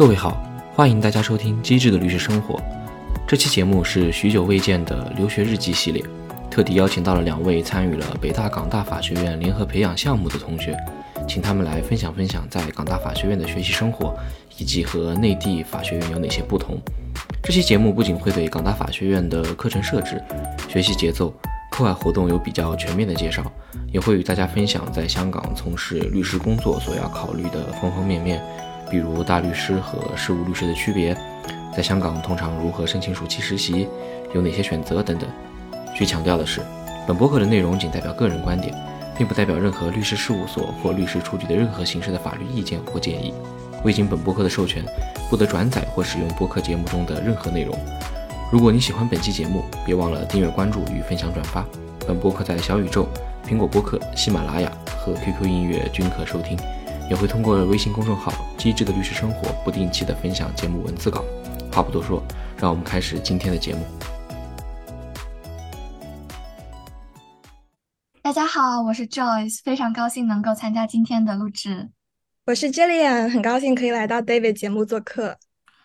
各位好，欢迎大家收听《机智的律师生活》。这期节目是许久未见的留学日记系列，特地邀请到了两位参与了北大港大法学院联合培养项目的同学，请他们来分享分享在港大法学院的学习生活，以及和内地法学院有哪些不同。这期节目不仅会对港大法学院的课程设置、学习节奏、课外活动有比较全面的介绍，也会与大家分享在香港从事律师工作所要考虑的方方面面。比如大律师和事务律师的区别，在香港通常如何申请暑期实习，有哪些选择等等。需强调的是，本播客的内容仅代表个人观点，并不代表任何律师事务所或律师出具的任何形式的法律意见或建议。未经本播客的授权，不得转载或使用播客节目中的任何内容。如果你喜欢本期节目，别忘了订阅、关注与分享转发。本播客在小宇宙、苹果播客、喜马拉雅和 QQ 音乐均可收听。也会通过微信公众号“机智的律师生活”不定期的分享节目文字稿。话不多说，让我们开始今天的节目。大家好，我是 Joyce，非常高兴能够参加今天的录制。我是 Jillian，很高兴可以来到 David 节目做客。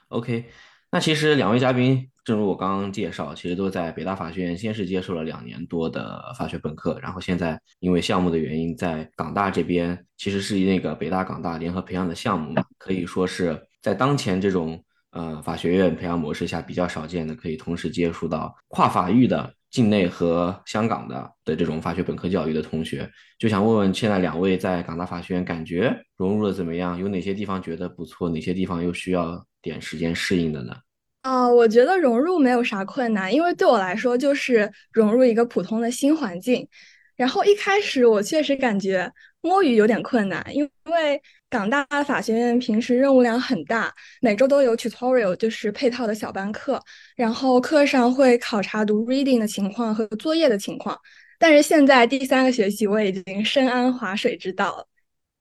OK，那其实两位嘉宾。正如我刚刚介绍，其实都在北大法学院，先是接受了两年多的法学本科，然后现在因为项目的原因，在港大这边其实是那个北大港大联合培养的项目嘛，可以说是在当前这种呃法学院培养模式下比较少见的，可以同时接触到跨法域的境内和香港的的这种法学本科教育的同学，就想问问现在两位在港大法学院感觉融入的怎么样？有哪些地方觉得不错？哪些地方又需要点时间适应的呢？啊，我觉得融入没有啥困难，因为对我来说就是融入一个普通的新环境。然后一开始我确实感觉摸鱼有点困难，因为港大法学院平时任务量很大，每周都有 tutorial，就是配套的小班课，然后课上会考察读 reading 的情况和作业的情况。但是现在第三个学期，我已经深谙划水之道了。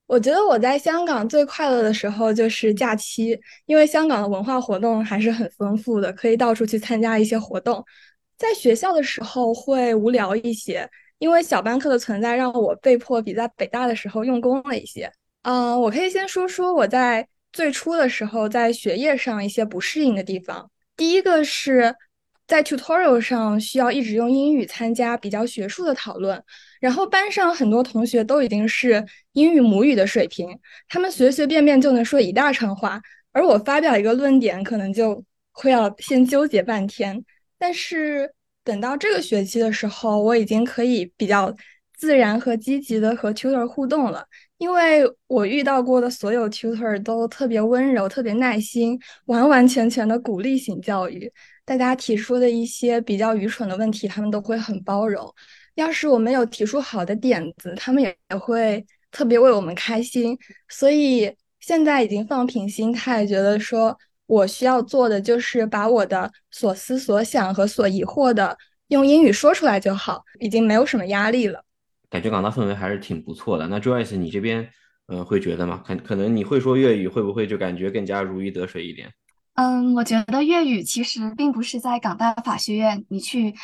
我觉得我在香港最快乐的时候就是假期，因为香港的文化活动还是很丰富的，可以到处去参加一些活动。在学校的时候会无聊一些，因为小班课的存在让我被迫比在北大的时候用功了一些。嗯，我可以先说说我在最初的时候在学业上一些不适应的地方。第一个是。在 tutorial 上需要一直用英语参加比较学术的讨论，然后班上很多同学都已经是英语母语的水平，他们随随便便就能说一大串话，而我发表一个论点可能就会要先纠结半天。但是等到这个学期的时候，我已经可以比较自然和积极的和 tutor 互动了，因为我遇到过的所有 tutor 都特别温柔、特别耐心，完完全全的鼓励型教育。大家提出的一些比较愚蠢的问题，他们都会很包容。要是我们有提出好的点子，他们也会特别为我们开心。所以现在已经放平心态，觉得说我需要做的就是把我的所思所想和所疑惑的用英语说出来就好，已经没有什么压力了。感觉港大氛围还是挺不错的。那 Joyce，你这边嗯会觉得吗？可可能你会说粤语，会不会就感觉更加如鱼得水一点？嗯，我觉得粤语其实并不是在港大法学院你去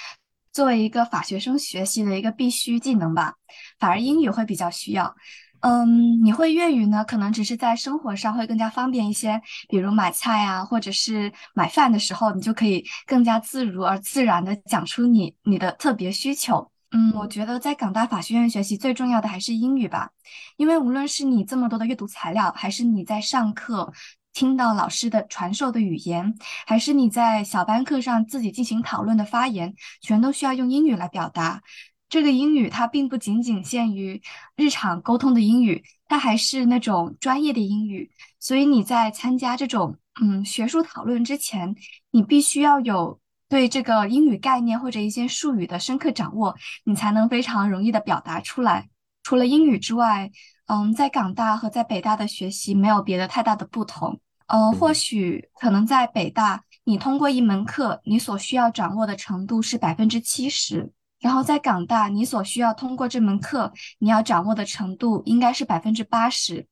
作为一个法学生学习的一个必须技能吧，反而英语会比较需要。嗯，你会粤语呢，可能只是在生活上会更加方便一些，比如买菜啊，或者是买饭的时候，你就可以更加自如而自然的讲出你你的特别需求。嗯，我觉得在港大法学院学习最重要的还是英语吧，因为无论是你这么多的阅读材料，还是你在上课。听到老师的传授的语言，还是你在小班课上自己进行讨论的发言，全都需要用英语来表达。这个英语它并不仅仅限于日常沟通的英语，它还是那种专业的英语。所以你在参加这种嗯学术讨论之前，你必须要有对这个英语概念或者一些术语的深刻掌握，你才能非常容易的表达出来。除了英语之外，嗯，在港大和在北大的学习没有别的太大的不同。呃，或许可能在北大，你通过一门课，你所需要掌握的程度是百分之七十；然后在港大，你所需要通过这门课，你要掌握的程度应该是百分之八十。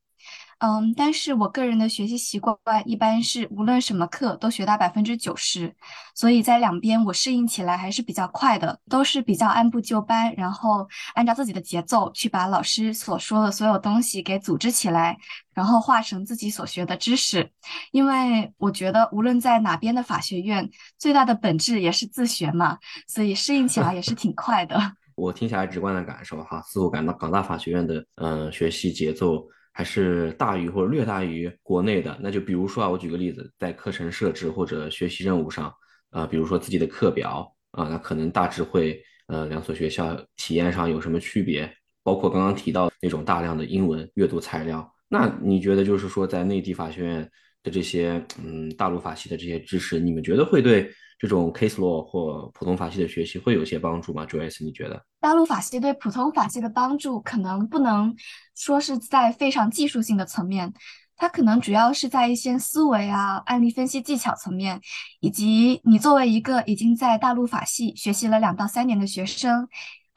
嗯，但是我个人的学习习惯一般是无论什么课都学到百分之九十，所以在两边我适应起来还是比较快的，都是比较按部就班，然后按照自己的节奏去把老师所说的所有东西给组织起来，然后化成自己所学的知识。因为我觉得无论在哪边的法学院，最大的本质也是自学嘛，所以适应起来也是挺快的。我听起来直观的感受哈，似乎感到港大法学院的嗯学习节奏。还是大于或者略大于国内的，那就比如说啊，我举个例子，在课程设置或者学习任务上，啊，比如说自己的课表啊，那可能大致会呃两所学校体验上有什么区别？包括刚刚提到那种大量的英文阅读材料，那你觉得就是说在内地法学院的这些嗯大陆法系的这些知识，你们觉得会对？这种 case law 或普通法系的学习会有些帮助吗？Joyce，你觉得？大陆法系对普通法系的帮助，可能不能说是在非常技术性的层面，它可能主要是在一些思维啊、案例分析技巧层面，以及你作为一个已经在大陆法系学习了两到三年的学生。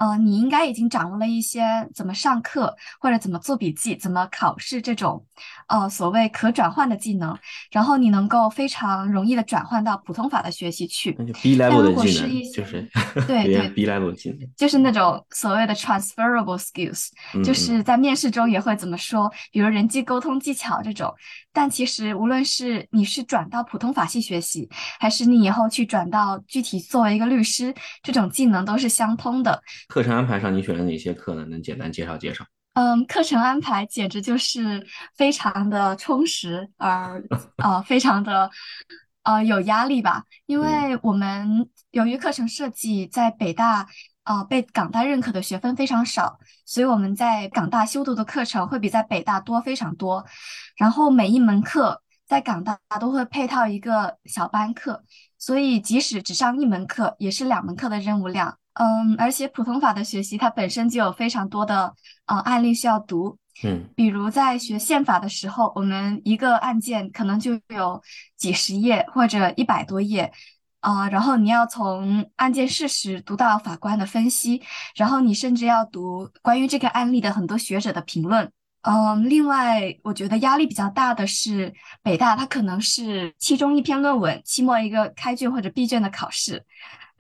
呃，你应该已经掌握了一些怎么上课或者怎么做笔记、怎么考试这种，呃，所谓可转换的技能，然后你能够非常容易的转换到普通法的学习去。那就 B level 的技能，就是对对 B level 技能，就是那种所谓的 transferable skills，就是在面试中也会怎么说，比如人际沟通技巧这种。但其实，无论是你是转到普通法系学习，还是你以后去转到具体作为一个律师，这种技能都是相通的。课程安排上，你选了哪些课呢？能简单介绍介绍？嗯，课程安排简直就是非常的充实，而呃，非常的呃有压力吧。因为我们由于课程设计在北大。呃，被港大认可的学分非常少，所以我们在港大修读的课程会比在北大多非常多。然后每一门课在港大都会配套一个小班课，所以即使只上一门课，也是两门课的任务量。嗯，而且普通法的学习它本身就有非常多的呃案例需要读。嗯，比如在学宪法的时候，我们一个案件可能就有几十页或者一百多页。啊，然后你要从案件事实读到法官的分析，然后你甚至要读关于这个案例的很多学者的评论。嗯，另外我觉得压力比较大的是北大，它可能是期中一篇论文，期末一个开卷或者闭卷的考试，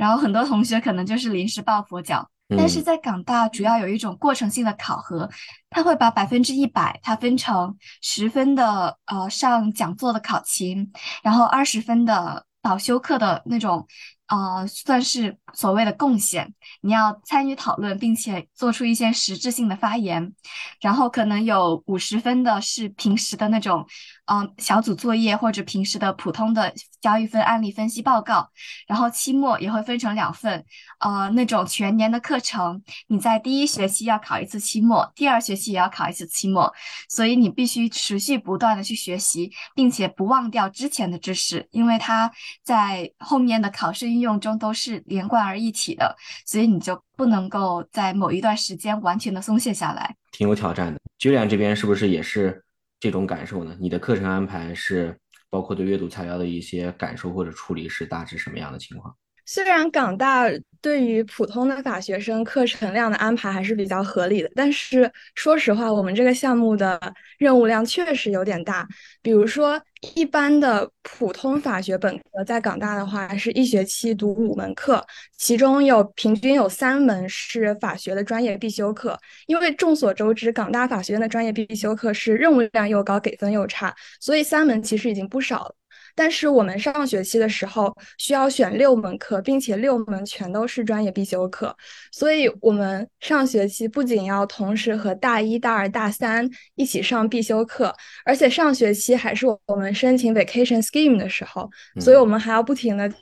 然后很多同学可能就是临时抱佛脚。但是在港大，主要有一种过程性的考核，它会把百分之一百它分成十分的呃上讲座的考勤，然后二十分的。导修课的那种。呃，算是所谓的贡献，你要参与讨论，并且做出一些实质性的发言，然后可能有五十分的是平时的那种，嗯，小组作业或者平时的普通的交一份案例分析报告，然后期末也会分成两份，呃，那种全年的课程，你在第一学期要考一次期末，第二学期也要考一次期末，所以你必须持续不断的去学习，并且不忘掉之前的知识，因为它在后面的考试应。用中都是连贯而一体的，所以你就不能够在某一段时间完全的松懈下来，挺有挑战的。Julian 这边是不是也是这种感受呢？你的课程安排是包括对阅读材料的一些感受或者处理是大致什么样的情况？虽然港大对于普通的法学生课程量的安排还是比较合理的，但是说实话，我们这个项目的任务量确实有点大。比如说，一般的普通法学本科在港大的话，是一学期读五门课，其中有平均有三门是法学的专业必修课。因为众所周知，港大法学院的专业必修课是任务量又高，给分又差，所以三门其实已经不少了。但是我们上学期的时候需要选六门课，并且六门全都是专业必修课，所以我们上学期不仅要同时和大一、大二、大三一起上必修课，而且上学期还是我们申请 vacation scheme 的时候，所以我们还要不停的去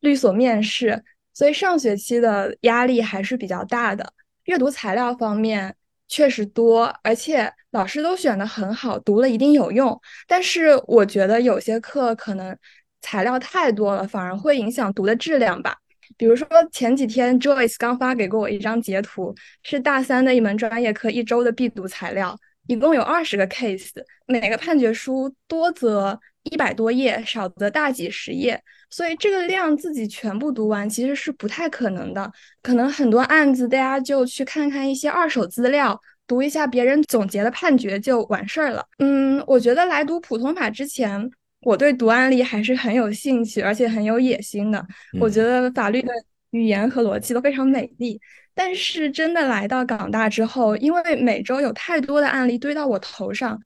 律所面试，所以上学期的压力还是比较大的。阅读材料方面。确实多，而且老师都选的很好，读了一定有用。但是我觉得有些课可能材料太多了，反而会影响读的质量吧。比如说前几天 Joyce 刚发给过我一张截图，是大三的一门专业课一周的必读材料，一共有二十个 case，每个判决书多则一百多页，少则大几十页。所以这个量自己全部读完其实是不太可能的，可能很多案子大家就去看看一些二手资料，读一下别人总结的判决就完事儿了。嗯，我觉得来读普通法之前，我对读案例还是很有兴趣，而且很有野心的。我觉得法律的语言和逻辑都非常美丽。但是真的来到港大之后，因为每周有太多的案例堆到我头上，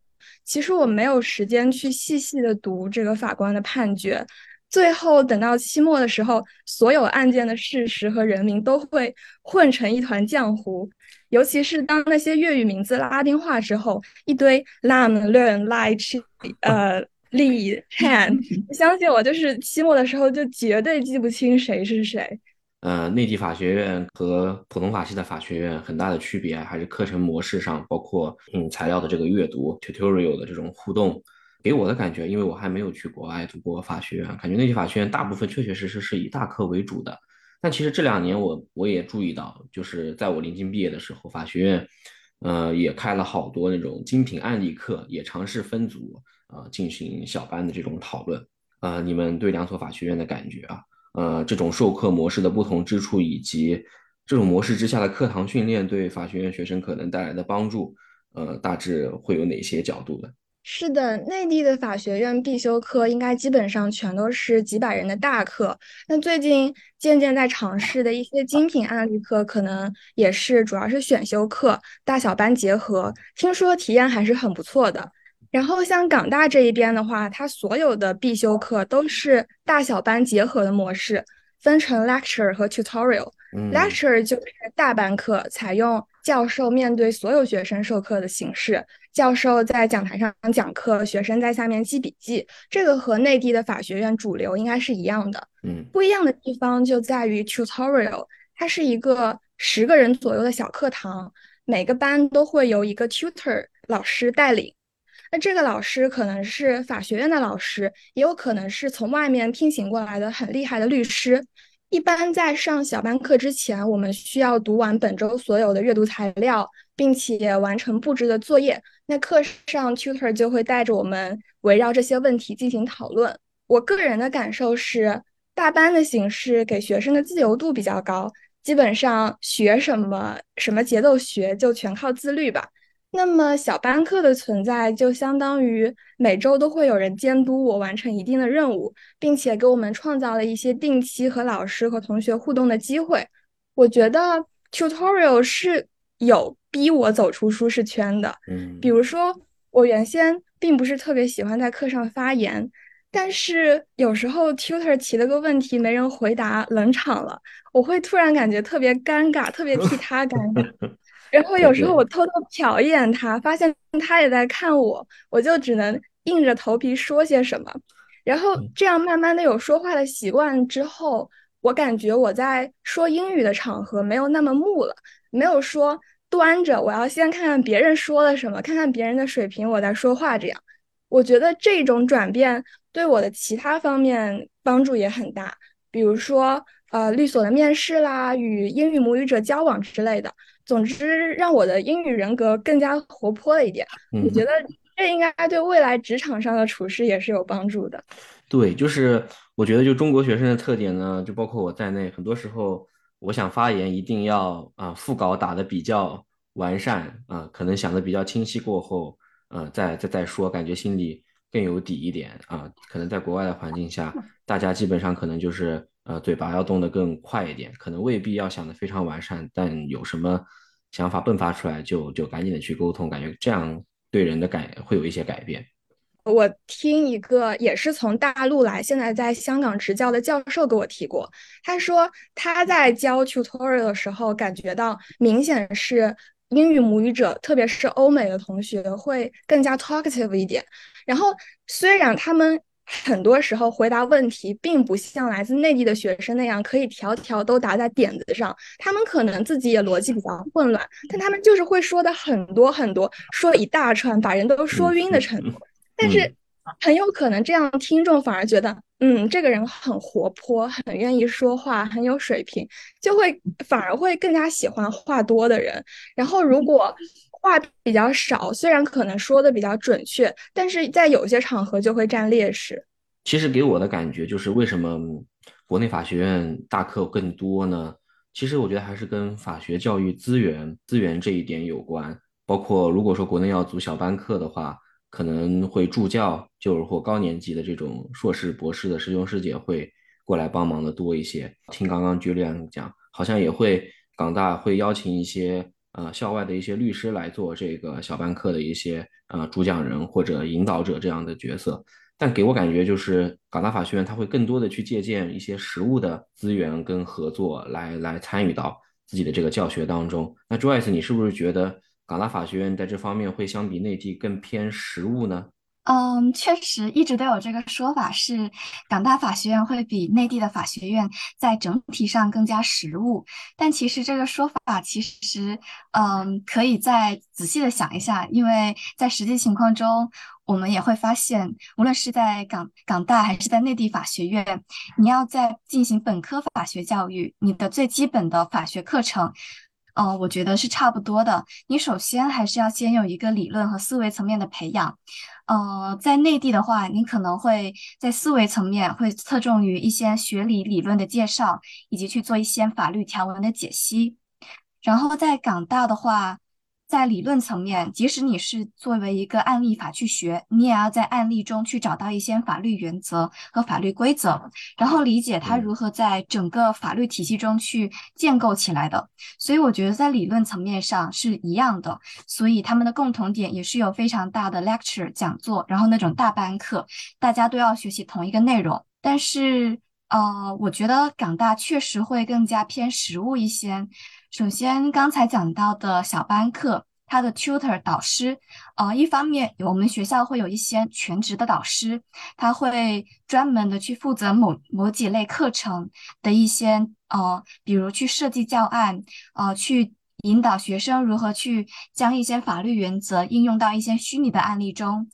其实我没有时间去细细的读这个法官的判决。最后等到期末的时候，所有案件的事实和人名都会混成一团浆糊。尤其是当那些粤语名字拉丁化之后，一堆 lam、learn、lie、呃、li、han，相信我，就是期末的时候就绝对记不清谁是谁。呃，内地法学院和普通法系的法学院很大的区别还是课程模式上，包括嗯材料的这个阅读、tutorial 的这种互动。给我的感觉，因为我还没有去国外读过法学院，感觉内地法学院大部分确确实实是以大课为主的。但其实这两年我我也注意到，就是在我临近毕业的时候，法学院，呃，也开了好多那种精品案例课，也尝试分组啊进行小班的这种讨论。呃，你们对两所法学院的感觉啊？呃，这种授课模式的不同之处，以及这种模式之下的课堂训练对法学院学生可能带来的帮助，呃，大致会有哪些角度的？是的，内地的法学院必修课应该基本上全都是几百人的大课。那最近渐渐在尝试的一些精品案例课，可能也是主要是选修课，大小班结合，听说体验还是很不错的。然后像港大这一边的话，它所有的必修课都是大小班结合的模式，分成 lecture 和 tutorial。lecture 就是大班课，采用教授面对所有学生授课的形式。教授在讲台上讲课，学生在下面记笔记。这个和内地的法学院主流应该是一样的。嗯，不一样的地方就在于 tutorial，它是一个十个人左右的小课堂，每个班都会由一个 tutor 老师带领。那这个老师可能是法学院的老师，也有可能是从外面聘请过来的很厉害的律师。一般在上小班课之前，我们需要读完本周所有的阅读材料，并且完成布置的作业。那课上，tutor 就会带着我们围绕这些问题进行讨论。我个人的感受是，大班的形式给学生的自由度比较高，基本上学什么什么节奏学就全靠自律吧。那么小班课的存在，就相当于每周都会有人监督我完成一定的任务，并且给我们创造了一些定期和老师和同学互动的机会。我觉得 tutorial 是有逼我走出舒适圈的。嗯，比如说我原先并不是特别喜欢在课上发言，但是有时候 tutor 提了个问题没人回答，冷场了，我会突然感觉特别尴尬，特别替他尴尬。然后有时候我偷偷瞟一眼他，发现他也在看我，我就只能硬着头皮说些什么。然后这样慢慢的有说话的习惯之后，我感觉我在说英语的场合没有那么木了，没有说端着，我要先看看别人说了什么，看看别人的水平，我再说话。这样，我觉得这种转变对我的其他方面帮助也很大，比如说呃律所的面试啦，与英语母语者交往之类的。总之，让我的英语人格更加活泼了一点。我觉得这应该对未来职场上的处事也是有帮助的。对，就是我觉得，就中国学生的特点呢，就包括我在内，很多时候我想发言，一定要啊副稿打的比较完善啊，可能想的比较清晰过后，呃，再再再说，感觉心里更有底一点啊。可能在国外的环境下，大家基本上可能就是。呃，嘴巴要动得更快一点，可能未必要想得非常完善，但有什么想法迸发出来，就就赶紧的去沟通，感觉这样对人的改会有一些改变。我听一个也是从大陆来，现在在香港执教的教授给我提过，他说他在教 tutorial 的时候，感觉到明显是英语母语者，特别是欧美的同学会更加 talkative 一点，然后虽然他们。很多时候回答问题并不像来自内地的学生那样可以条条都答在点子上，他们可能自己也逻辑比较混乱，但他们就是会说的很多很多，说一大串，把人都说晕的程度。但是很有可能这样听众反而觉得，嗯，这个人很活泼，很愿意说话，很有水平，就会反而会更加喜欢话多的人。然后如果话比较少，虽然可能说的比较准确，但是在有些场合就会占劣势。其实给我的感觉就是，为什么国内法学院大课更多呢？其实我觉得还是跟法学教育资源资源这一点有关。包括如果说国内要组小班课的话，可能会助教就是或高年级的这种硕士、博士的师兄师姐会过来帮忙的多一些。听刚刚 Julian 讲，好像也会港大会邀请一些呃校外的一些律师来做这个小班课的一些呃主讲人或者引导者这样的角色。但给我感觉就是港大法学院他会更多的去借鉴一些实物的资源跟合作来来参与到自己的这个教学当中。那 Joyce，你是不是觉得？港大法学院在这方面会相比内地更偏实务呢？嗯，确实一直都有这个说法，是港大法学院会比内地的法学院在整体上更加实务。但其实这个说法其实，嗯，可以再仔细的想一下，因为在实际情况中，我们也会发现，无论是在港港大还是在内地法学院，你要在进行本科法学教育，你的最基本的法学课程。呃，我觉得是差不多的。你首先还是要先有一个理论和思维层面的培养。呃，在内地的话，你可能会在思维层面会侧重于一些学理理论的介绍，以及去做一些法律条文的解析。然后在港大的话，在理论层面，即使你是作为一个案例法去学，你也要在案例中去找到一些法律原则和法律规则，然后理解它如何在整个法律体系中去建构起来的。所以我觉得在理论层面上是一样的，所以他们的共同点也是有非常大的 lecture 讲座，然后那种大班课，大家都要学习同一个内容。但是，呃，我觉得港大确实会更加偏实务一些。首先，刚才讲到的小班课，它的 tutor 导师，呃，一方面我们学校会有一些全职的导师，他会专门的去负责某某几类课程的一些，呃，比如去设计教案，呃，去引导学生如何去将一些法律原则应用到一些虚拟的案例中。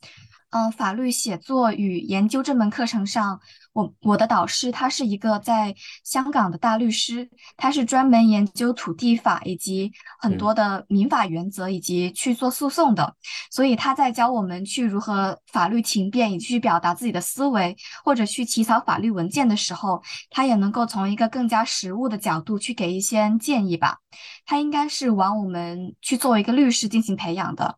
嗯，法律写作与研究这门课程上，我我的导师他是一个在香港的大律师，他是专门研究土地法以及很多的民法原则以及去做诉讼的，所以他在教我们去如何法律情辩以及去表达自己的思维，或者去起草法律文件的时候，他也能够从一个更加实务的角度去给一些建议吧。他应该是往我们去作为一个律师进行培养的。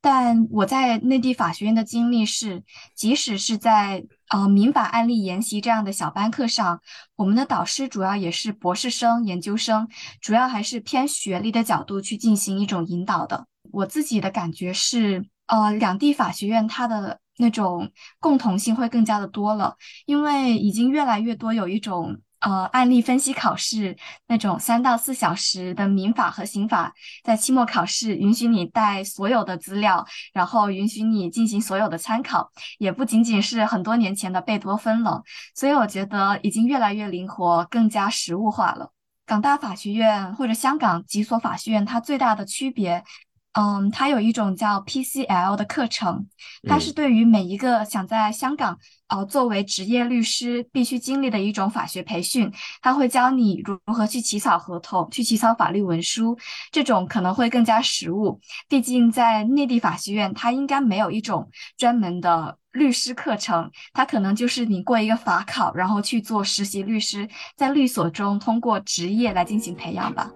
但我在内地法学院的经历是，即使是在呃民法案例研习这样的小班课上，我们的导师主要也是博士生、研究生，主要还是偏学历的角度去进行一种引导的。我自己的感觉是，呃，两地法学院它的那种共同性会更加的多了，因为已经越来越多有一种。呃，案例分析考试那种三到四小时的民法和刑法，在期末考试允许你带所有的资料，然后允许你进行所有的参考，也不仅仅是很多年前的贝多芬了。所以我觉得已经越来越灵活，更加实物化了。港大法学院或者香港几所法学院，它最大的区别。嗯，它有一种叫 PCL 的课程，它是对于每一个想在香港呃作为职业律师必须经历的一种法学培训。它会教你如何去起草合同、去起草法律文书，这种可能会更加实务。毕竟在内地法学院，它应该没有一种专门的律师课程，它可能就是你过一个法考，然后去做实习律师，在律所中通过职业来进行培养吧。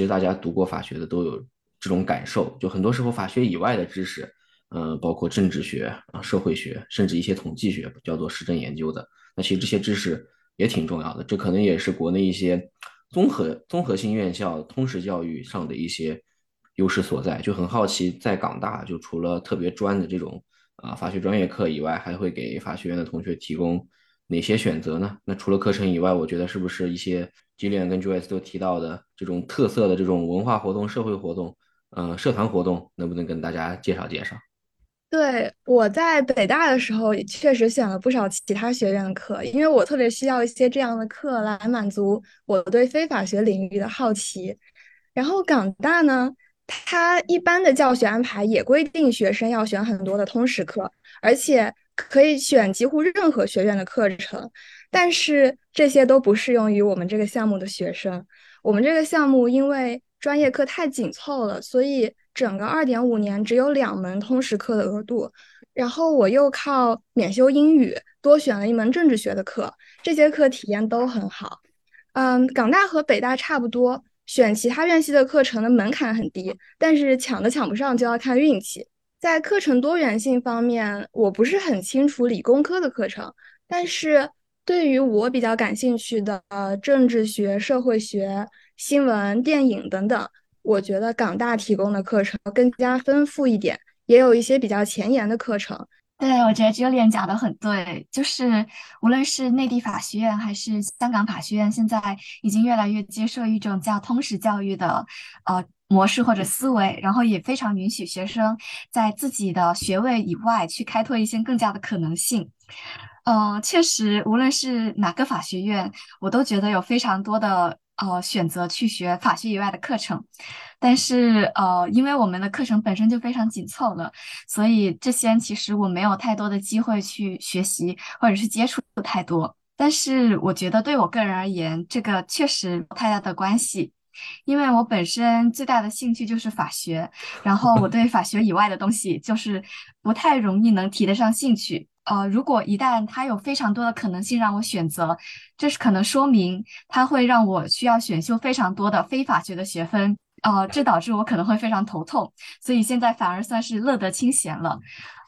其实大家读过法学的都有这种感受，就很多时候法学以外的知识，嗯，包括政治学啊、社会学，甚至一些统计学，叫做实证研究的，那其实这些知识也挺重要的。这可能也是国内一些综合综合性院校通识教育上的一些优势所在。就很好奇，在港大，就除了特别专的这种啊法学专业课以外，还会给法学院的同学提供哪些选择呢？那除了课程以外，我觉得是不是一些？吉连跟 Joyce 都提到的这种特色的这种文化活动、社会活动，呃，社团活动，能不能跟大家介绍介绍？对，我在北大的时候也确实选了不少其他学院的课，因为我特别需要一些这样的课来满足我对非法学领域的好奇。然后港大呢，它一般的教学安排也规定学生要选很多的通识课，而且可以选几乎任何学院的课程。但是这些都不适用于我们这个项目的学生。我们这个项目因为专业课太紧凑了，所以整个二点五年只有两门通识课的额度，然后我又靠免修英语多选了一门政治学的课，这些课体验都很好。嗯，港大和北大差不多，选其他院系的课程的门槛很低，但是抢的抢不上就要看运气。在课程多元性方面，我不是很清楚理工科的课程，但是对于我比较感兴趣的呃政治学、社会学、新闻、电影等等，我觉得港大提供的课程更加丰富一点，也有一些比较前沿的课程。对，我觉得 Julian 讲的很对，就是无论是内地法学院还是香港法学院，现在已经越来越接受一种叫通识教育的呃。模式或者思维，然后也非常允许学生在自己的学位以外去开拓一些更加的可能性。嗯，确实，无论是哪个法学院，我都觉得有非常多的呃选择去学法学以外的课程。但是呃，因为我们的课程本身就非常紧凑了，所以这些其实我没有太多的机会去学习或者是接触太多。但是我觉得对我个人而言，这个确实有太大的关系。因为我本身最大的兴趣就是法学，然后我对法学以外的东西就是不太容易能提得上兴趣。呃，如果一旦它有非常多的可能性让我选择，这是可能说明它会让我需要选修非常多的非法学的学分，呃，这导致我可能会非常头痛。所以现在反而算是乐得清闲了。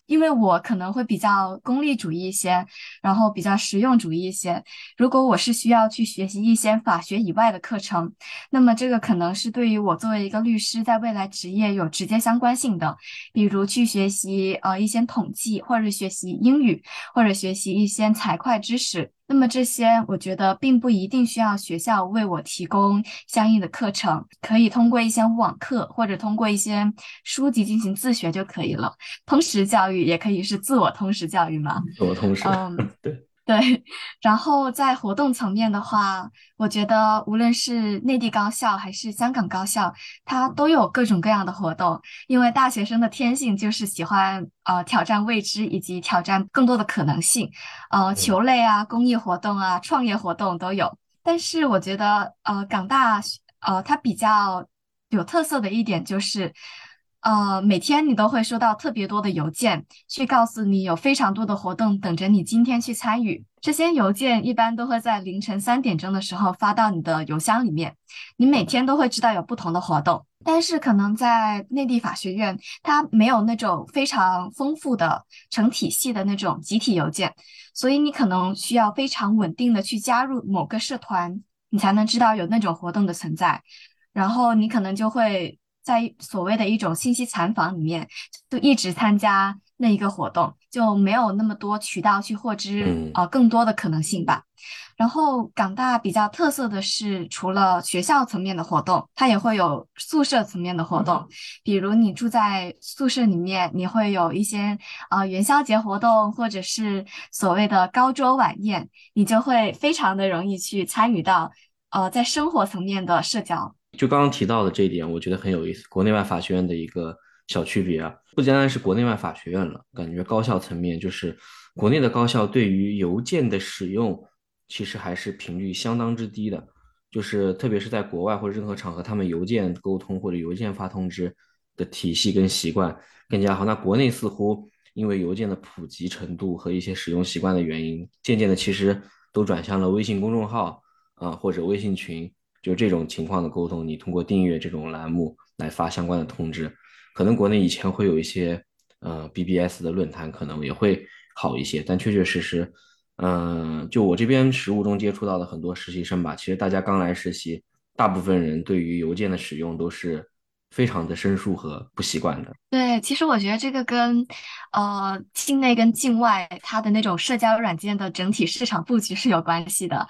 因为我可能会比较功利主义一些，然后比较实用主义一些。如果我是需要去学习一些法学以外的课程，那么这个可能是对于我作为一个律师在未来职业有直接相关性的，比如去学习呃一些统计，或者学习英语，或者学习一些财会知识。那么这些，我觉得并不一定需要学校为我提供相应的课程，可以通过一些网课或者通过一些书籍进行自学就可以了。通识教育也可以是自我通识教育嘛？自我通识，嗯，对。对，然后在活动层面的话，我觉得无论是内地高校还是香港高校，它都有各种各样的活动。因为大学生的天性就是喜欢呃挑战未知以及挑战更多的可能性，呃球类啊、公益活动啊、创业活动都有。但是我觉得呃港大呃它比较有特色的一点就是。呃，每天你都会收到特别多的邮件，去告诉你有非常多的活动等着你今天去参与。这些邮件一般都会在凌晨三点钟的时候发到你的邮箱里面，你每天都会知道有不同的活动。但是可能在内地法学院，它没有那种非常丰富的成体系的那种集体邮件，所以你可能需要非常稳定的去加入某个社团，你才能知道有那种活动的存在，然后你可能就会。在所谓的一种信息残房里面，就一直参加那一个活动，就没有那么多渠道去获知呃更多的可能性吧。然后港大比较特色的是，除了学校层面的活动，它也会有宿舍层面的活动。比如你住在宿舍里面，你会有一些呃元宵节活动，或者是所谓的高桌晚宴，你就会非常的容易去参与到呃在生活层面的社交。就刚刚提到的这一点，我觉得很有意思。国内外法学院的一个小区别啊，不单单是国内外法学院了，感觉高校层面就是国内的高校对于邮件的使用，其实还是频率相当之低的。就是特别是在国外或者任何场合，他们邮件沟通或者邮件发通知的体系跟习惯更加好。那国内似乎因为邮件的普及程度和一些使用习惯的原因，渐渐的其实都转向了微信公众号啊或者微信群。就这种情况的沟通，你通过订阅这种栏目来发相关的通知，可能国内以前会有一些呃 BBS 的论坛，可能也会好一些。但确确实实，嗯，就我这边实务中接触到的很多实习生吧，其实大家刚来实习，大部分人对于邮件的使用都是非常的生疏和不习惯的。对，其实我觉得这个跟呃境内跟境外它的那种社交软件的整体市场布局是有关系的，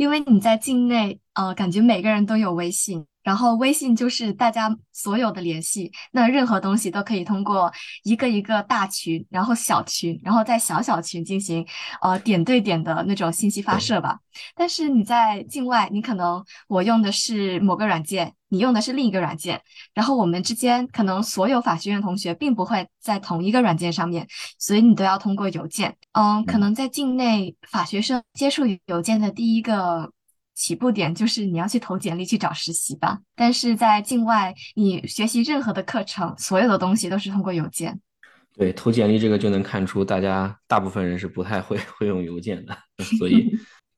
因为你在境内。呃，感觉每个人都有微信，然后微信就是大家所有的联系，那任何东西都可以通过一个一个大群，然后小群，然后在小小群进行呃点对点的那种信息发射吧。但是你在境外，你可能我用的是某个软件，你用的是另一个软件，然后我们之间可能所有法学院同学并不会在同一个软件上面，所以你都要通过邮件。嗯，可能在境内法学生接触邮件的第一个。起步点就是你要去投简历去找实习吧。但是在境外，你学习任何的课程，所有的东西都是通过邮件。对，投简历这个就能看出，大家大部分人是不太会 会用邮件的。所以，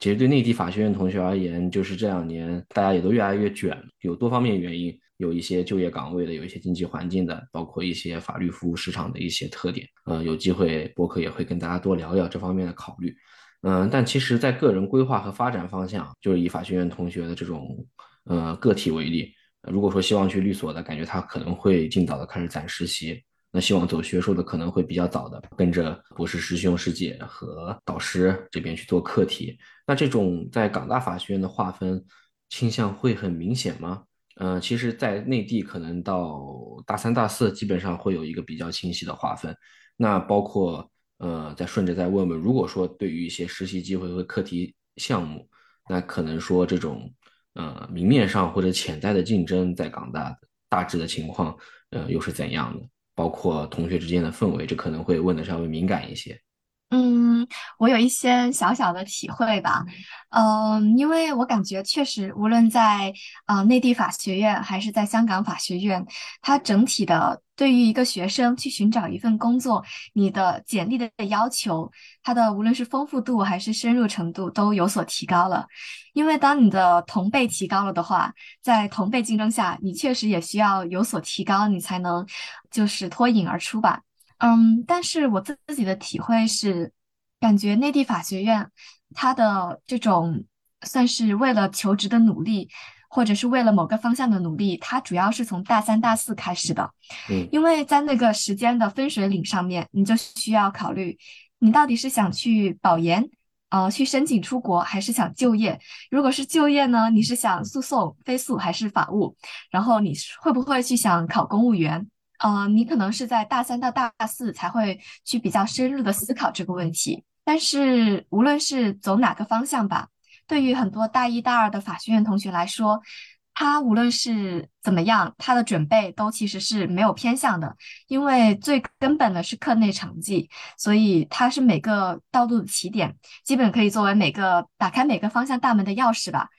其实对内地法学院同学而言，就是这两年大家也都越来越卷，有多方面原因，有一些就业岗位的，有一些经济环境的，包括一些法律服务市场的一些特点。呃，有机会博客也会跟大家多聊聊这方面的考虑。嗯，但其实，在个人规划和发展方向，就是以法学院同学的这种呃个体为例，如果说希望去律所的，感觉他可能会尽早的开始攒实习；那希望走学术的，可能会比较早的跟着博士师兄师姐和导师这边去做课题。那这种在港大法学院的划分倾向会很明显吗？嗯，其实，在内地可能到大三、大四，基本上会有一个比较清晰的划分。那包括。呃，再顺着再问问，如果说对于一些实习机会和课题项目，那可能说这种呃明面上或者潜在的竞争，在港大大致的情况，呃又是怎样的？包括同学之间的氛围，这可能会问的稍微敏感一些。嗯，我有一些小小的体会吧。嗯，因为我感觉确实，无论在啊内地法学院还是在香港法学院，它整体的对于一个学生去寻找一份工作，你的简历的要求，它的无论是丰富度还是深入程度都有所提高了。因为当你的同辈提高了的话，在同辈竞争下，你确实也需要有所提高，你才能就是脱颖而出吧。嗯，但是我自自己的体会是，感觉内地法学院它的这种算是为了求职的努力，或者是为了某个方向的努力，它主要是从大三、大四开始的。嗯，因为在那个时间的分水岭上面，你就需要考虑，你到底是想去保研，呃，去申请出国，还是想就业？如果是就业呢，你是想诉讼、非诉还是法务？然后你会不会去想考公务员？呃，你可能是在大三到大四才会去比较深入的思考这个问题，但是无论是走哪个方向吧，对于很多大一大二的法学院同学来说，他无论是怎么样，他的准备都其实是没有偏向的，因为最根本的是课内成绩，所以它是每个道路的起点，基本可以作为每个打开每个方向大门的钥匙吧。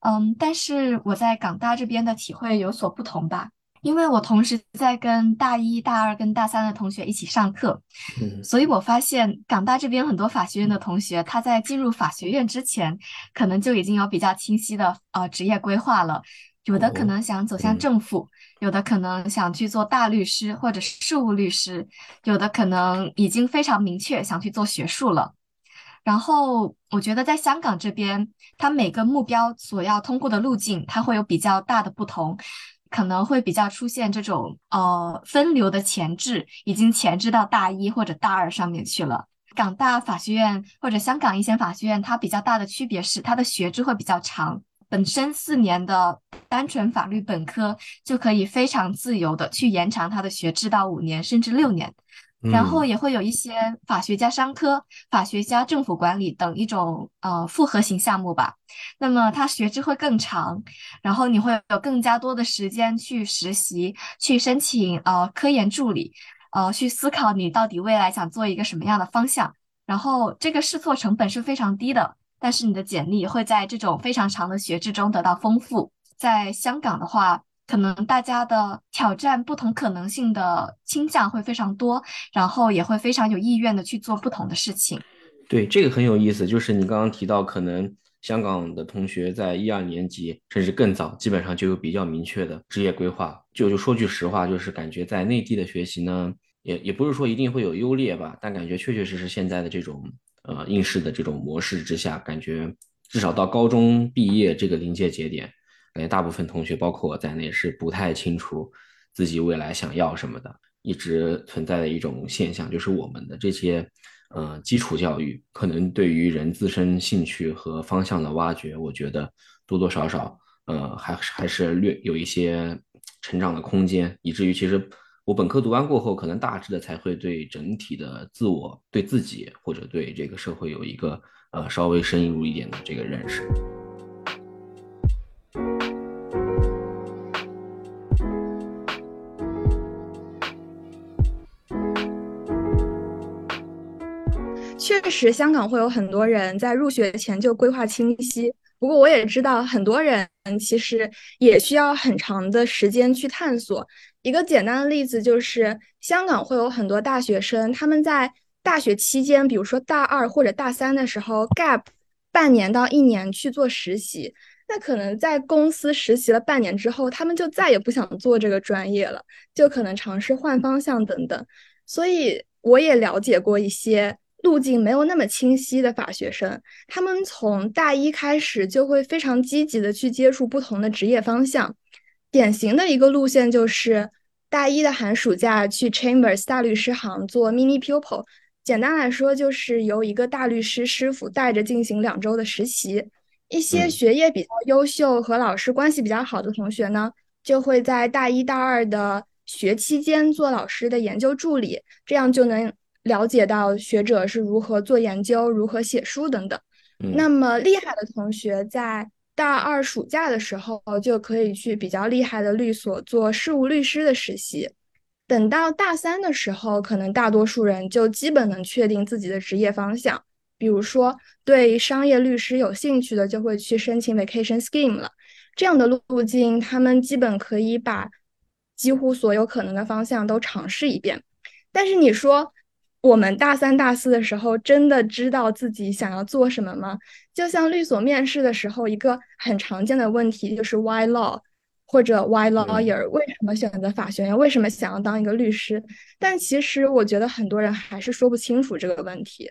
嗯，但是我在港大这边的体会有所不同吧。因为我同时在跟大一、大二、跟大三的同学一起上课，所以我发现港大这边很多法学院的同学，他在进入法学院之前，可能就已经有比较清晰的呃职业规划了。有的可能想走向政府，有的可能想去做大律师或者是事务律师，有的可能已经非常明确想去做学术了。然后我觉得在香港这边，他每个目标所要通过的路径，它会有比较大的不同。可能会比较出现这种呃分流的前置，已经前置到大一或者大二上面去了。港大法学院或者香港一些法学院，它比较大的区别是它的学制会比较长，本身四年的单纯法律本科就可以非常自由的去延长它的学制到五年甚至六年。然后也会有一些法学家商科、法学家政府管理等一种呃复合型项目吧。那么它学制会更长，然后你会有更加多的时间去实习、去申请呃科研助理，呃去思考你到底未来想做一个什么样的方向。然后这个试错成本是非常低的，但是你的简历会在这种非常长的学制中得到丰富。在香港的话。可能大家的挑战不同可能性的倾向会非常多，然后也会非常有意愿的去做不同的事情。对，这个很有意思。就是你刚刚提到，可能香港的同学在一二年级甚至更早，基本上就有比较明确的职业规划。就就说句实话，就是感觉在内地的学习呢，也也不是说一定会有优劣吧，但感觉确确实实现在的这种呃应试的这种模式之下，感觉至少到高中毕业这个临界节点。感觉大部分同学，包括我在内，是不太清楚自己未来想要什么的。一直存在的一种现象，就是我们的这些，呃，基础教育可能对于人自身兴趣和方向的挖掘，我觉得多多少少，呃，还还是略有一些成长的空间。以至于其实我本科读完过后，可能大致的才会对整体的自我、对自己或者对这个社会有一个呃稍微深入一点的这个认识。确实，香港会有很多人在入学前就规划清晰，不过我也知道很多人其实也需要很长的时间去探索。一个简单的例子就是，香港会有很多大学生，他们在大学期间，比如说大二或者大三的时候，gap 半年到一年去做实习。那可能在公司实习了半年之后，他们就再也不想做这个专业了，就可能尝试换方向等等。所以我也了解过一些路径没有那么清晰的法学生，他们从大一开始就会非常积极的去接触不同的职业方向。典型的一个路线就是大一的寒暑假去 Chambers 大律师行做 mini pupil，简单来说就是由一个大律师师傅带着进行两周的实习。一些学业比较优秀和老师关系比较好的同学呢，就会在大一、大二的学期间做老师的研究助理，这样就能了解到学者是如何做研究、如何写书等等。那么厉害的同学在大二暑假的时候就可以去比较厉害的律所做事务律师的实习。等到大三的时候，可能大多数人就基本能确定自己的职业方向。比如说，对商业律师有兴趣的，就会去申请 vacation scheme 了。这样的路径，他们基本可以把几乎所有可能的方向都尝试一遍。但是你说，我们大三、大四的时候，真的知道自己想要做什么吗？就像律所面试的时候，一个很常见的问题就是 why law，或者 why lawyer，为什么选择法学院？为什么想要当一个律师？但其实我觉得很多人还是说不清楚这个问题。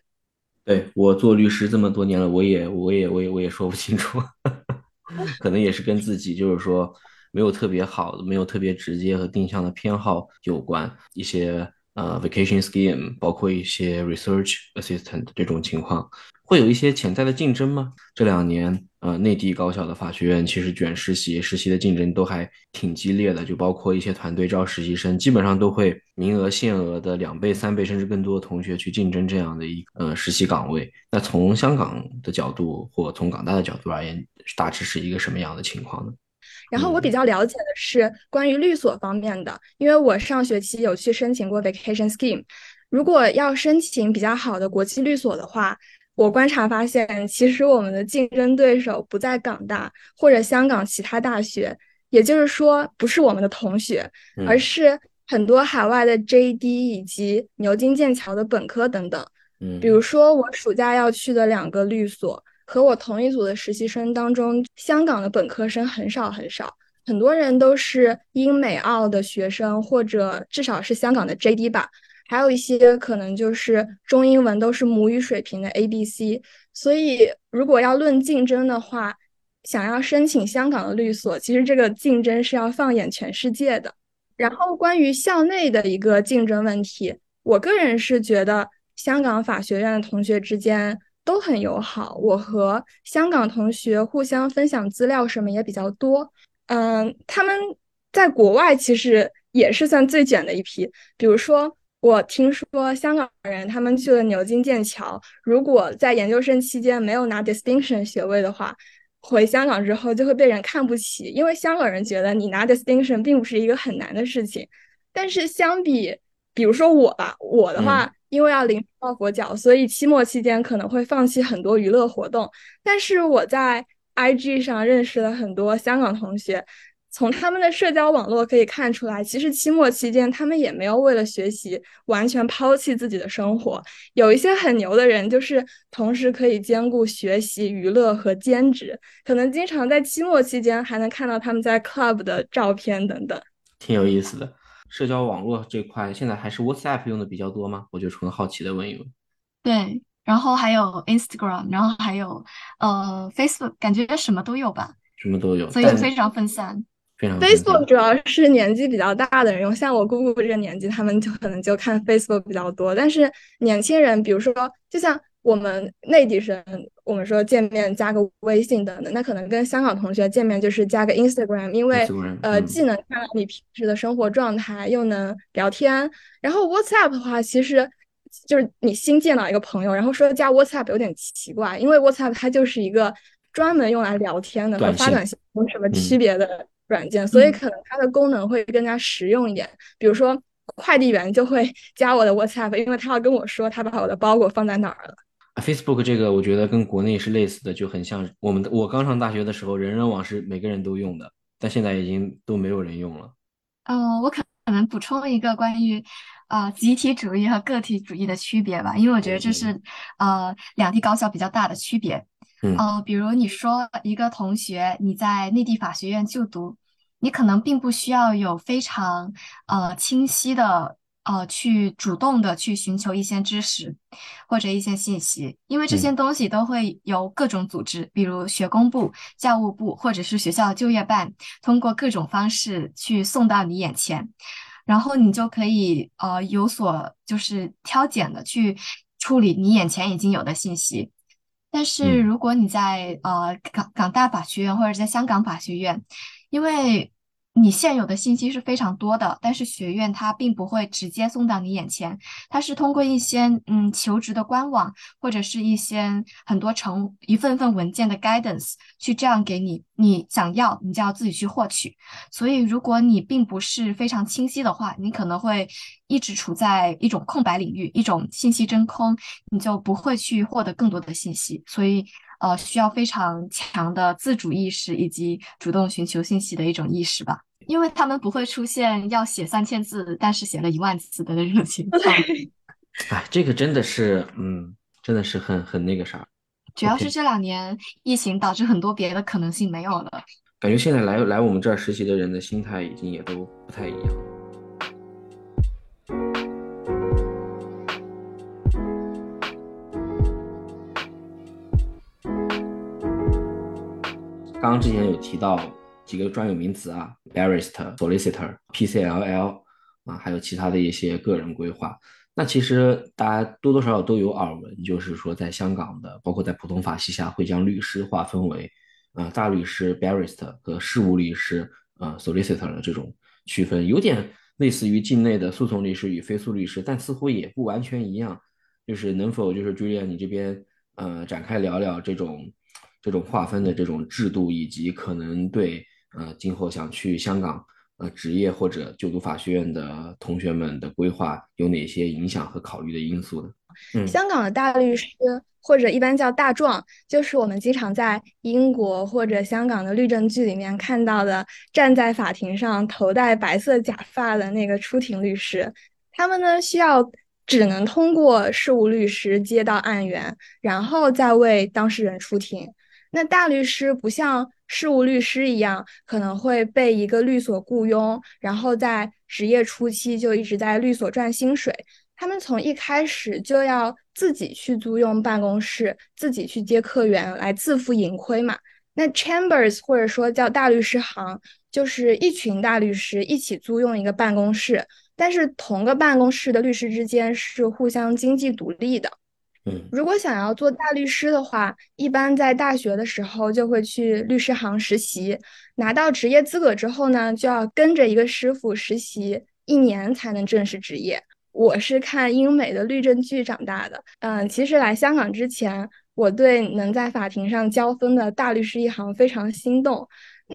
对我做律师这么多年了，我也我也我也我也说不清楚，可能也是跟自己就是说没有特别好的、没有特别直接和定向的偏好有关一些。呃，vacation scheme 包括一些 research assistant 这种情况，会有一些潜在的竞争吗？这两年，呃，内地高校的法学院其实卷实习，实习的竞争都还挺激烈的，就包括一些团队招实习生，基本上都会名额限额的两倍、三倍甚至更多的同学去竞争这样的一呃实习岗位。那从香港的角度或从港大的角度而言，大致是一个什么样的情况呢？然后我比较了解的是关于律所方面的，因为我上学期有去申请过 vacation scheme。如果要申请比较好的国际律所的话，我观察发现，其实我们的竞争对手不在港大或者香港其他大学，也就是说，不是我们的同学，而是很多海外的 JD 以及牛津、剑桥的本科等等。嗯，比如说我暑假要去的两个律所。和我同一组的实习生当中，香港的本科生很少很少，很多人都是英美澳的学生，或者至少是香港的 JD 吧，还有一些可能就是中英文都是母语水平的 ABC。所以，如果要论竞争的话，想要申请香港的律所，其实这个竞争是要放眼全世界的。然后，关于校内的一个竞争问题，我个人是觉得香港法学院的同学之间。都很友好，我和香港同学互相分享资料什么也比较多。嗯，他们在国外其实也是算最卷的一批。比如说，我听说香港人他们去了牛津、剑桥，如果在研究生期间没有拿 distinction 学位的话，回香港之后就会被人看不起，因为香港人觉得你拿 distinction 并不是一个很难的事情。但是相比，比如说我吧，我的话。因为要临时抱佛脚，所以期末期间可能会放弃很多娱乐活动。但是我在 IG 上认识了很多香港同学，从他们的社交网络可以看出来，其实期末期间他们也没有为了学习完全抛弃自己的生活。有一些很牛的人，就是同时可以兼顾学习、娱乐和兼职，可能经常在期末期间还能看到他们在 club 的照片等等，挺有意思的。社交网络这块现在还是 WhatsApp 用的比较多吗？我就纯好奇的问一问。对，然后还有 Instagram，然后还有呃 Facebook，感觉什么都有吧？什么都有，所以非常分散。非常。Facebook 主要是年纪比较大的人用，像我姑姑这个年纪，他们就可能就看 Facebook 比较多。但是年轻人，比如说，就像。我们内地生，我们说见面加个微信等等，那可能跟香港同学见面就是加个 Instagram，因为呃既能看到你平时的生活状态，又能聊天。然后 WhatsApp 的话，其实就是你新见到一个朋友，然后说加 WhatsApp 有点奇怪，因为 WhatsApp 它就是一个专门用来聊天的，和发短信有什么区别的软件，所以可能它的功能会更加实用一点。比如说快递员就会 加我的 WhatsApp，因为他要跟我说他把我的包裹放在哪儿了。Facebook 这个我觉得跟国内是类似的，就很像我们我刚上大学的时候，人人网是每个人都用的，但现在已经都没有人用了。嗯，我可能补充一个关于呃集体主义和个体主义的区别吧，因为我觉得这是呃两地高校比较大的区别。嗯呃，比如你说一个同学你在内地法学院就读，你可能并不需要有非常呃清晰的呃去主动的去寻求一些知识或者一些信息，因为这些嗯。东西都会由各种组织，比如学工部、教务部或者是学校就业办，通过各种方式去送到你眼前，然后你就可以呃有所就是挑拣的去处理你眼前已经有的信息。但是嗯。如果你在呃港港大法学院或者在香港法学院，因为你现有的信息是非常多的，但是学院它并不会直接送到你眼前，它是通过一些嗯求职的官网或者是一些很多成一份份文件的 guidance 去这样给你，你想要你就要自己去获取。所以如果你并不是非常清晰的话，你可能会一直处在一种空白领域，一种信息真空，你就不会去获得更多的信息。所以呃，需要非常强的自主意识以及主动寻求信息的一种意识吧。因为他们不会出现要写三千字，但是写了一万字的那种情况。哎，这个真的是，嗯，真的是很很那个啥。主要是这两年疫情导致很多别的可能性没有了。感觉现在来来我们这儿实习的人的心态已经也都不太一样。刚刚之前有提到几个专有名词啊，barrister、solicitor、PCLL 啊，还有其他的一些个人规划。那其实大家多多少少都有耳闻，就是说在香港的，包括在普通法系下，会将律师划分为呃大律师 barrister 和事务律师呃 solicitor 的这种区分，有点类似于境内的诉讼律师与非诉律师，但似乎也不完全一样。就是能否就是 Julia 你这边呃展开聊聊这种这种划分的这种制度，以及可能对呃今后想去香港呃职业或者就读法学院的同学们的规划有哪些影响和考虑的因素呢？嗯香港的大律师，或者一般叫大壮，就是我们经常在英国或者香港的律政剧里面看到的，站在法庭上头戴白色假发的那个出庭律师。他们呢需要只能通过事务律师接到案源，然后再为当事人出庭。那大律师不像事务律师一样，可能会被一个律所雇佣，然后在职业初期就一直在律所赚薪水。他们从一开始就要自己去租用办公室，自己去接客源，来自负盈亏嘛。那 chambers 或者说叫大律师行，就是一群大律师一起租用一个办公室，但是同个办公室的律师之间是互相经济独立的。嗯如果想要做大律师的话，一般在大学的时候就会去律师行实习，拿到职业资格之后呢，就要跟着一个师傅实习一年才能正式执业。我是看英美的律政剧长大的，嗯，其实来香港之前，我对能在法庭上交锋的大律师一行非常心动。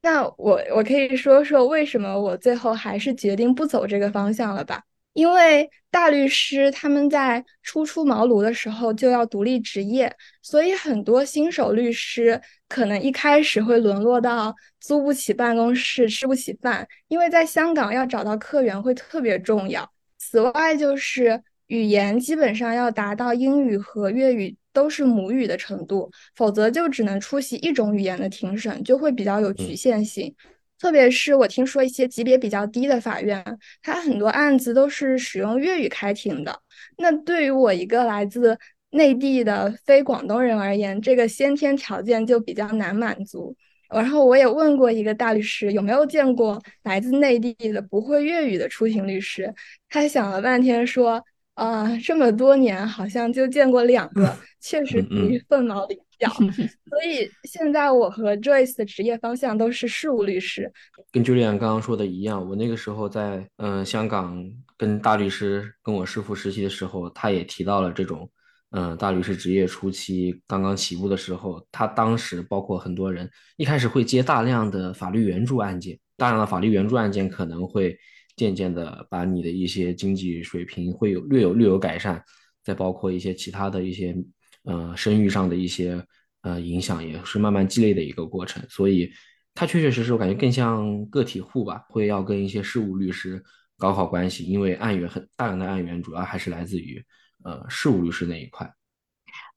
那我我可以说说为什么我最后还是决定不走这个方向了吧？因为大律师他们在初出茅庐的时候就要独立执业，所以很多新手律师可能一开始会沦落到租不起办公室、吃不起饭，因为在香港要找到客源会特别重要。此外，就是语言基本上要达到英语和粤语都是母语的程度，否则就只能出席一种语言的庭审，就会比较有局限性。特别是我听说一些级别比较低的法院，它很多案子都是使用粤语开庭的。那对于我一个来自内地的非广东人而言，这个先天条件就比较难满足。然后我也问过一个大律师，有没有见过来自内地的不会粤语的出庭律师？他想了半天说，啊、这么多年好像就见过两个，确实属于凤毛麟角。所以现在我和 Joyce 的职业方向都是事务律师。跟 Julian 刚刚说的一样，我那个时候在嗯、香港跟大律师跟我师傅实习的时候，他也提到了这种嗯、大律师职业初期刚刚起步的时候，他当时包括很多人一开始会接大量的法律援助案件，大量的法律援助案件可能会渐渐的把你的一些经济水平会有略有略有改善，再包括一些其他的一些呃声誉上的一些呃影响，也是慢慢积累的一个过程。所以，他确确实实我感觉更像个体户吧，会要跟一些事务律师搞好关系，因为案源很大量的案源主要还是来自于呃事务律师那一块。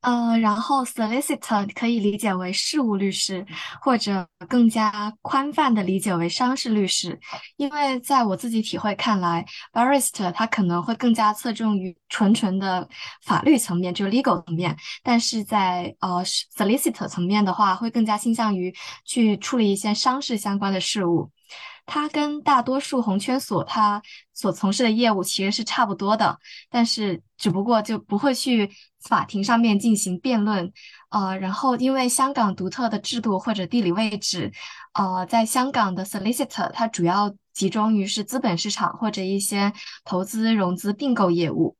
呃，然后 solicitor 可以理解为事务律师，或者更加宽泛的理解为商事律师。因为在我自己体会看来，barrister 他可能会更加侧重于纯纯的法律层面，就是 legal 层面；但是在呃 solicitor 层面的话，会更加倾向于去处理一些商事相关的事务。它跟大多数红圈所它所从事的业务其实是差不多的，但是只不过就不会去法庭上面进行辩论，呃，然后因为香港独特的制度或者地理位置，呃，在香港的 solicitor 它主要集中于是资本市场或者一些投资融资并购业务。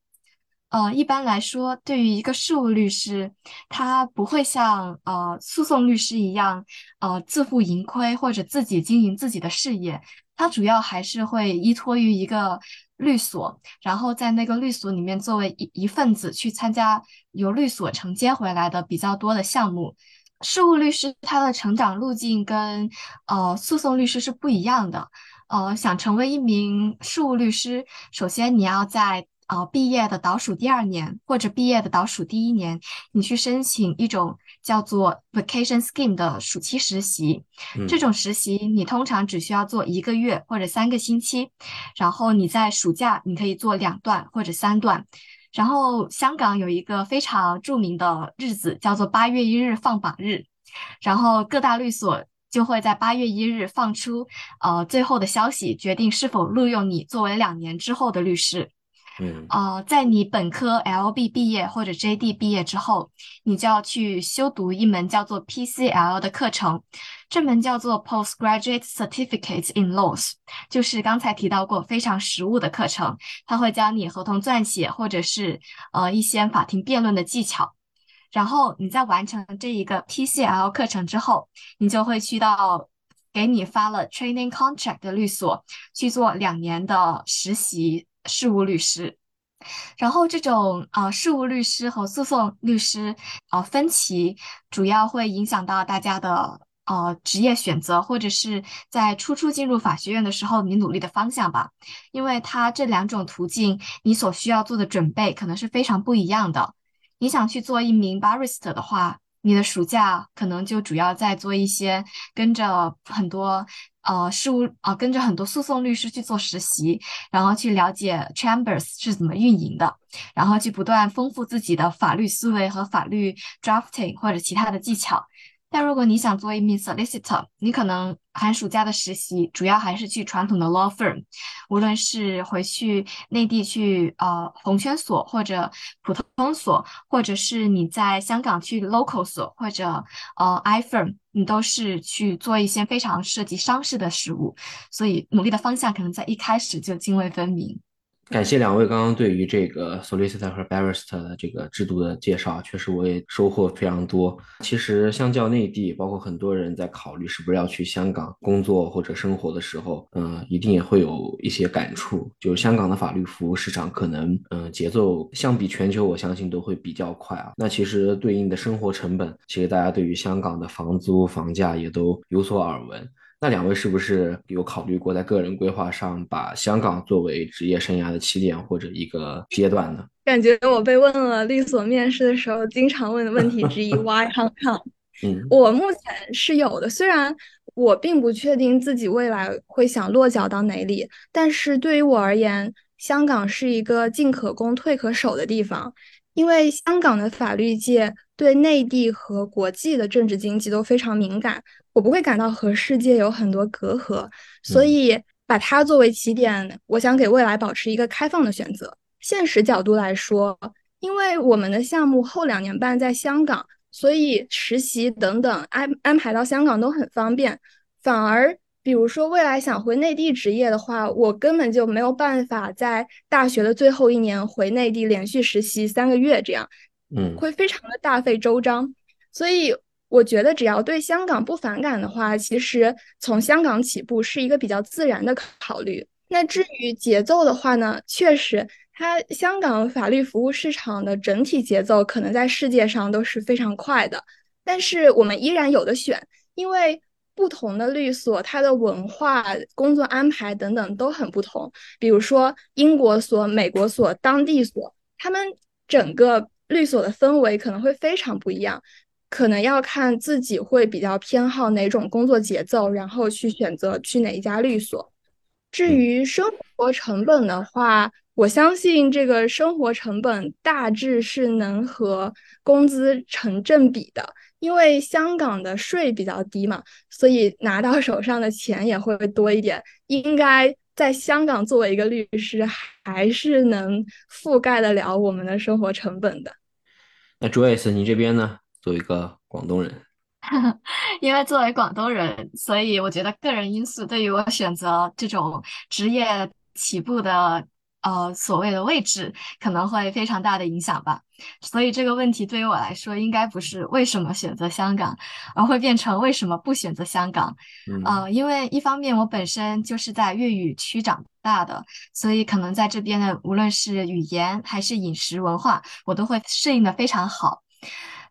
呃，一般来说，对于一个事务律师，他不会像呃诉讼律师一样，呃自负盈亏或者自己经营自己的事业。他主要还是会依托于一个律所，然后在那个律所里面作为一一份子去参加由律所承接回来的比较多的项目。事务律师他的成长路径跟呃诉讼律师是不一样的。呃，想成为一名事务律师，首先你要在呃，毕业的倒数第二年或者毕业的倒数第一年，你去申请一种叫做 vacation scheme 的暑期实习。这种实习你通常只需要做一个月或者三个星期，然后你在暑假你可以做两段或者三段。然后香港有一个非常著名的日子叫做八月一日放榜日，然后各大律所就会在八月一日放出呃最后的消息，决定是否录用你作为两年之后的律师。嗯，呃，在你本科 LB 毕业或者 JD 毕业之后，你就要去修读一门叫做 PCL 的课程。这门叫做 Postgraduate Certificate in Laws，就是刚才提到过非常实务的课程。它会教你合同撰写或者是呃一些法庭辩论的技巧。然后你在完成这一个 PCL 课程之后，你就会去到给你发了 Training Contract 的律所去做两年的实习。事务律师，然后这种呃事务律师和诉讼律师呃分歧，主要会影响到大家的呃职业选择，或者是在初初进入法学院的时候你努力的方向吧。因为它这两种途径，你所需要做的准备可能是非常不一样的。你想去做一名 barrister 的话，你的暑假可能就主要在做一些跟着很多。呃，事务啊，跟着很多诉讼律师去做实习，然后去了解 chambers 是怎么运营的，然后去不断丰富自己的法律思维和法律 drafting 或者其他的技巧。但如果你想做一名 solicitor，你可能寒暑假的实习主要还是去传统的 law firm，无论是回去内地去呃红圈所或者普通所，或者是你在香港去 local 所或者呃 i firm，你都是去做一些非常涉及商事的事务，所以努力的方向可能在一开始就泾渭分明。感谢两位刚刚对于这个 solicitor 和 barrister 的这个制度的介绍，确实我也收获非常多。其实相较内地，包括很多人在考虑是不是要去香港工作或者生活的时候，嗯，一定也会有一些感触。就是香港的法律服务市场可能，嗯，节奏相比全球，我相信都会比较快啊。那其实对应的生活成本，其实大家对于香港的房租房价也都有所耳闻。那两位是不是有考虑过在个人规划上把香港作为职业生涯的起点或者一个阶段呢？感觉我被问了律所面试的时候经常问的问题之一：Why Hong Kong？嗯，我目前是有的，虽然我并不确定自己未来会想落脚到哪里，但是对于我而言，香港是一个进可攻退可守的地方，因为香港的法律界对内地和国际的政治经济都非常敏感。我不会感到和世界有很多隔阂，所以把它作为起点，我想给未来保持一个开放的选择。现实角度来说，因为我们的项目后两年半在香港，所以实习等等安安排到香港都很方便。反而，比如说未来想回内地职业的话，我根本就没有办法在大学的最后一年回内地连续实习三个月，这样，嗯，会非常的大费周章。所以。我觉得只要对香港不反感的话，其实从香港起步是一个比较自然的考虑。那至于节奏的话呢，确实它香港法律服务市场的整体节奏可能在世界上都是非常快的，但是我们依然有的选，因为不同的律所，它的文化、工作安排等等都很不同。比如说英国所、美国所、当地所，他们整个律所的氛围可能会非常不一样，可能要看自己会比较偏好哪种工作节奏，然后去选择去哪一家律所。至于生活成本的话，我相信这个生活成本大致是能和工资成正比的，因为香港的税比较低嘛，所以拿到手上的钱也会多一点。应该在香港作为一个律师，还是能覆盖得了我们的生活成本的。那 Joyce，你这边呢？作为一个广东人，因为作为广东人，所以我觉得个人因素对于我选择这种职业起步的。呃，所谓的位置可能会非常大的影响吧，所以这个问题对于我来说，应该不是为什么选择香港，而会变成为什么不选择香港。呃，因为一方面我本身就是在粤语区长大的，所以可能在这边的无论是语言还是饮食文化，我都会适应的非常好。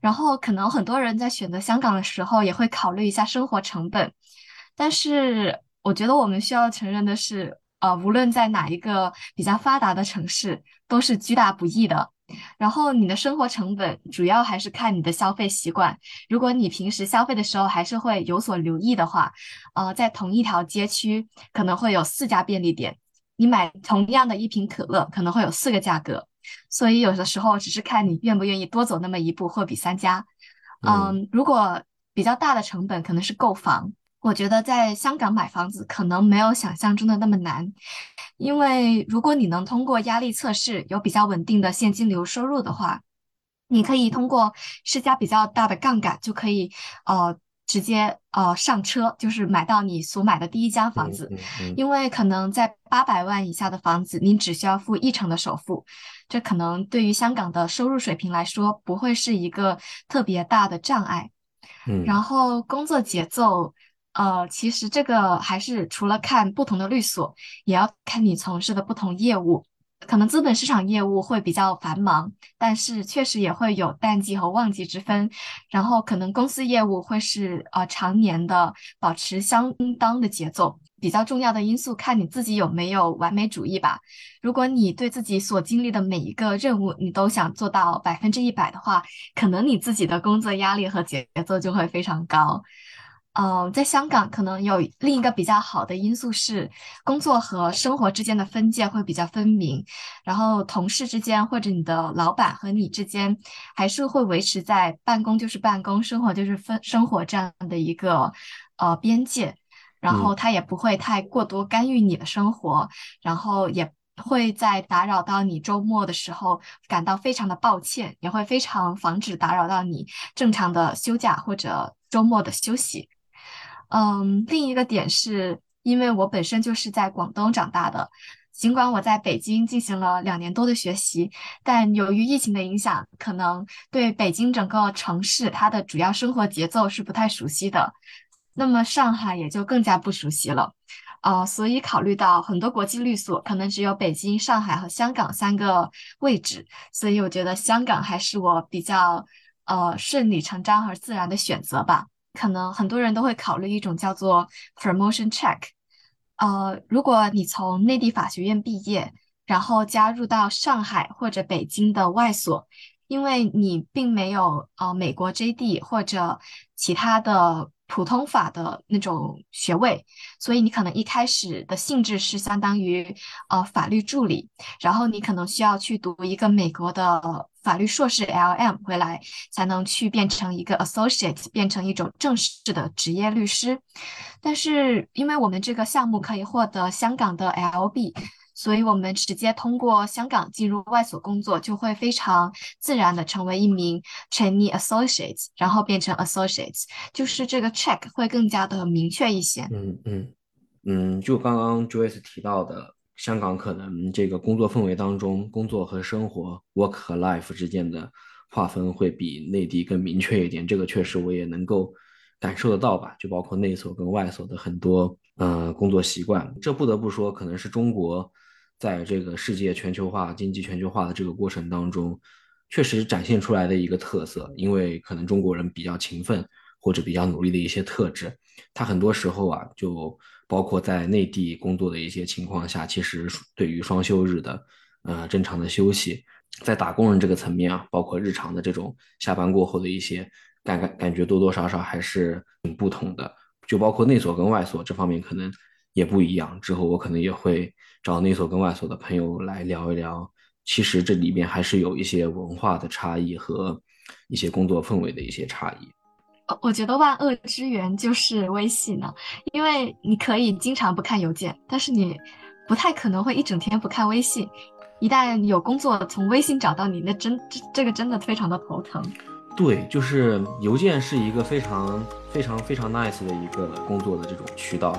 然后可能很多人在选择香港的时候，也会考虑一下生活成本，但是我觉得我们需要承认的是。呃，无论在哪一个比较发达的城市，都是居大不易的。然后你的生活成本主要还是看你的消费习惯。如果你平时消费的时候还是会有所留意的话，呃，在同一条街区可能会有四家便利店，你买同样的一瓶可乐可能会有四个价格。所以有的时候只是看你愿不愿意多走那么一步，货比三家。嗯，如果比较大的成本可能是购房。我觉得在香港买房子可能没有想象中的那么难，因为如果你能通过压力测试有比较稳定的现金流收入的话，你可以通过施加比较大的杠杆就可以呃直接呃上车，就是买到你所买的第一间房子。因为可能在八百万以下的房子，你只需要付一成的首付，这可能对于香港的收入水平来说不会是一个特别大的障碍。嗯，然后工作节奏。呃，其实这个还是除了看不同的律所，也要看你从事的不同业务。可能资本市场业务会比较繁忙，但是确实也会有淡季和旺季之分。然后可能公司业务会是呃常年的保持相当的节奏。比较重要的因素看你自己有没有完美主义吧。如果你对自己所经历的每一个任务你都想做到百分之一百的话，可能你自己的工作压力和节奏就会非常高。嗯，在香港可能有另一个比较好的因素是，工作和生活之间的分界会比较分明，然后同事之间或者你的老板和你之间还是会维持在办公就是办公，生活就是分生活这样的一个呃边界，然后他也不会太过多干预你的生活，然后也会在打扰到你周末的时候感到非常的抱歉，也会非常防止打扰到你正常的休假或者周末的休息。嗯，另一个点是因为我本身就是在广东长大的，尽管我在北京进行了两年多的学习，但由于疫情的影响，可能对北京整个城市它的主要生活节奏是不太熟悉的。那么上海也就更加不熟悉了，呃，所以考虑到很多国际律所可能只有北京、上海和香港三个位置，所以我觉得香港还是我比较呃顺理成章和自然的选择吧。可能很多人都会考虑一种叫做 promotion check，呃，如果你从内地法学院毕业，然后加入到上海或者北京的外所，因为你并没有呃美国 JD 或者其他的普通法的那种学位，所以你可能一开始的性质是相当于呃法律助理，然后你可能需要去读一个美国的。法律硕士 L.M. 回来才能去变成一个 associate，变成一种正式的职业律师。但是因为我们这个项目可以获得香港的 L.B，所以我们直接通过香港进入外所工作，就会非常自然的成为一名 trainee associate，然后变成 associate，就是这个 check 会更加的明确一些。嗯嗯嗯，就刚刚 Joyce 提到的。香港可能这个工作氛围当中，工作和生活 （work 和 life） 之间的划分会比内地更明确一点。这个确实我也能够感受得到吧？就包括内所跟外所的很多呃工作习惯。这不得不说，可能是中国在这个世界全球化、经济全球化的这个过程当中，确实展现出来的一个特色。因为可能中国人比较勤奋或者比较努力的一些特质，他很多时候啊，就包括在内地工作的一些情况下，其实对于双休日的呃正常的休息，在打工人这个层面啊，包括日常的这种下班过后的一些感感感觉，多多少少还是挺不同的。就包括内锁跟外锁这方面，可能也不一样。之后我可能也会找内锁跟外锁的朋友来聊一聊。其实这里面还是有一些文化的差异和一些工作氛围的一些差异。我觉得万恶之源就是微信呢，因为你可以经常不看邮件，但是你不太可能会一整天不看微信。一旦有工作从微信找到你，那真这这个真的非常的头疼。对，就是邮件是一个非常非常非常 nice 的一个工作的这种渠道，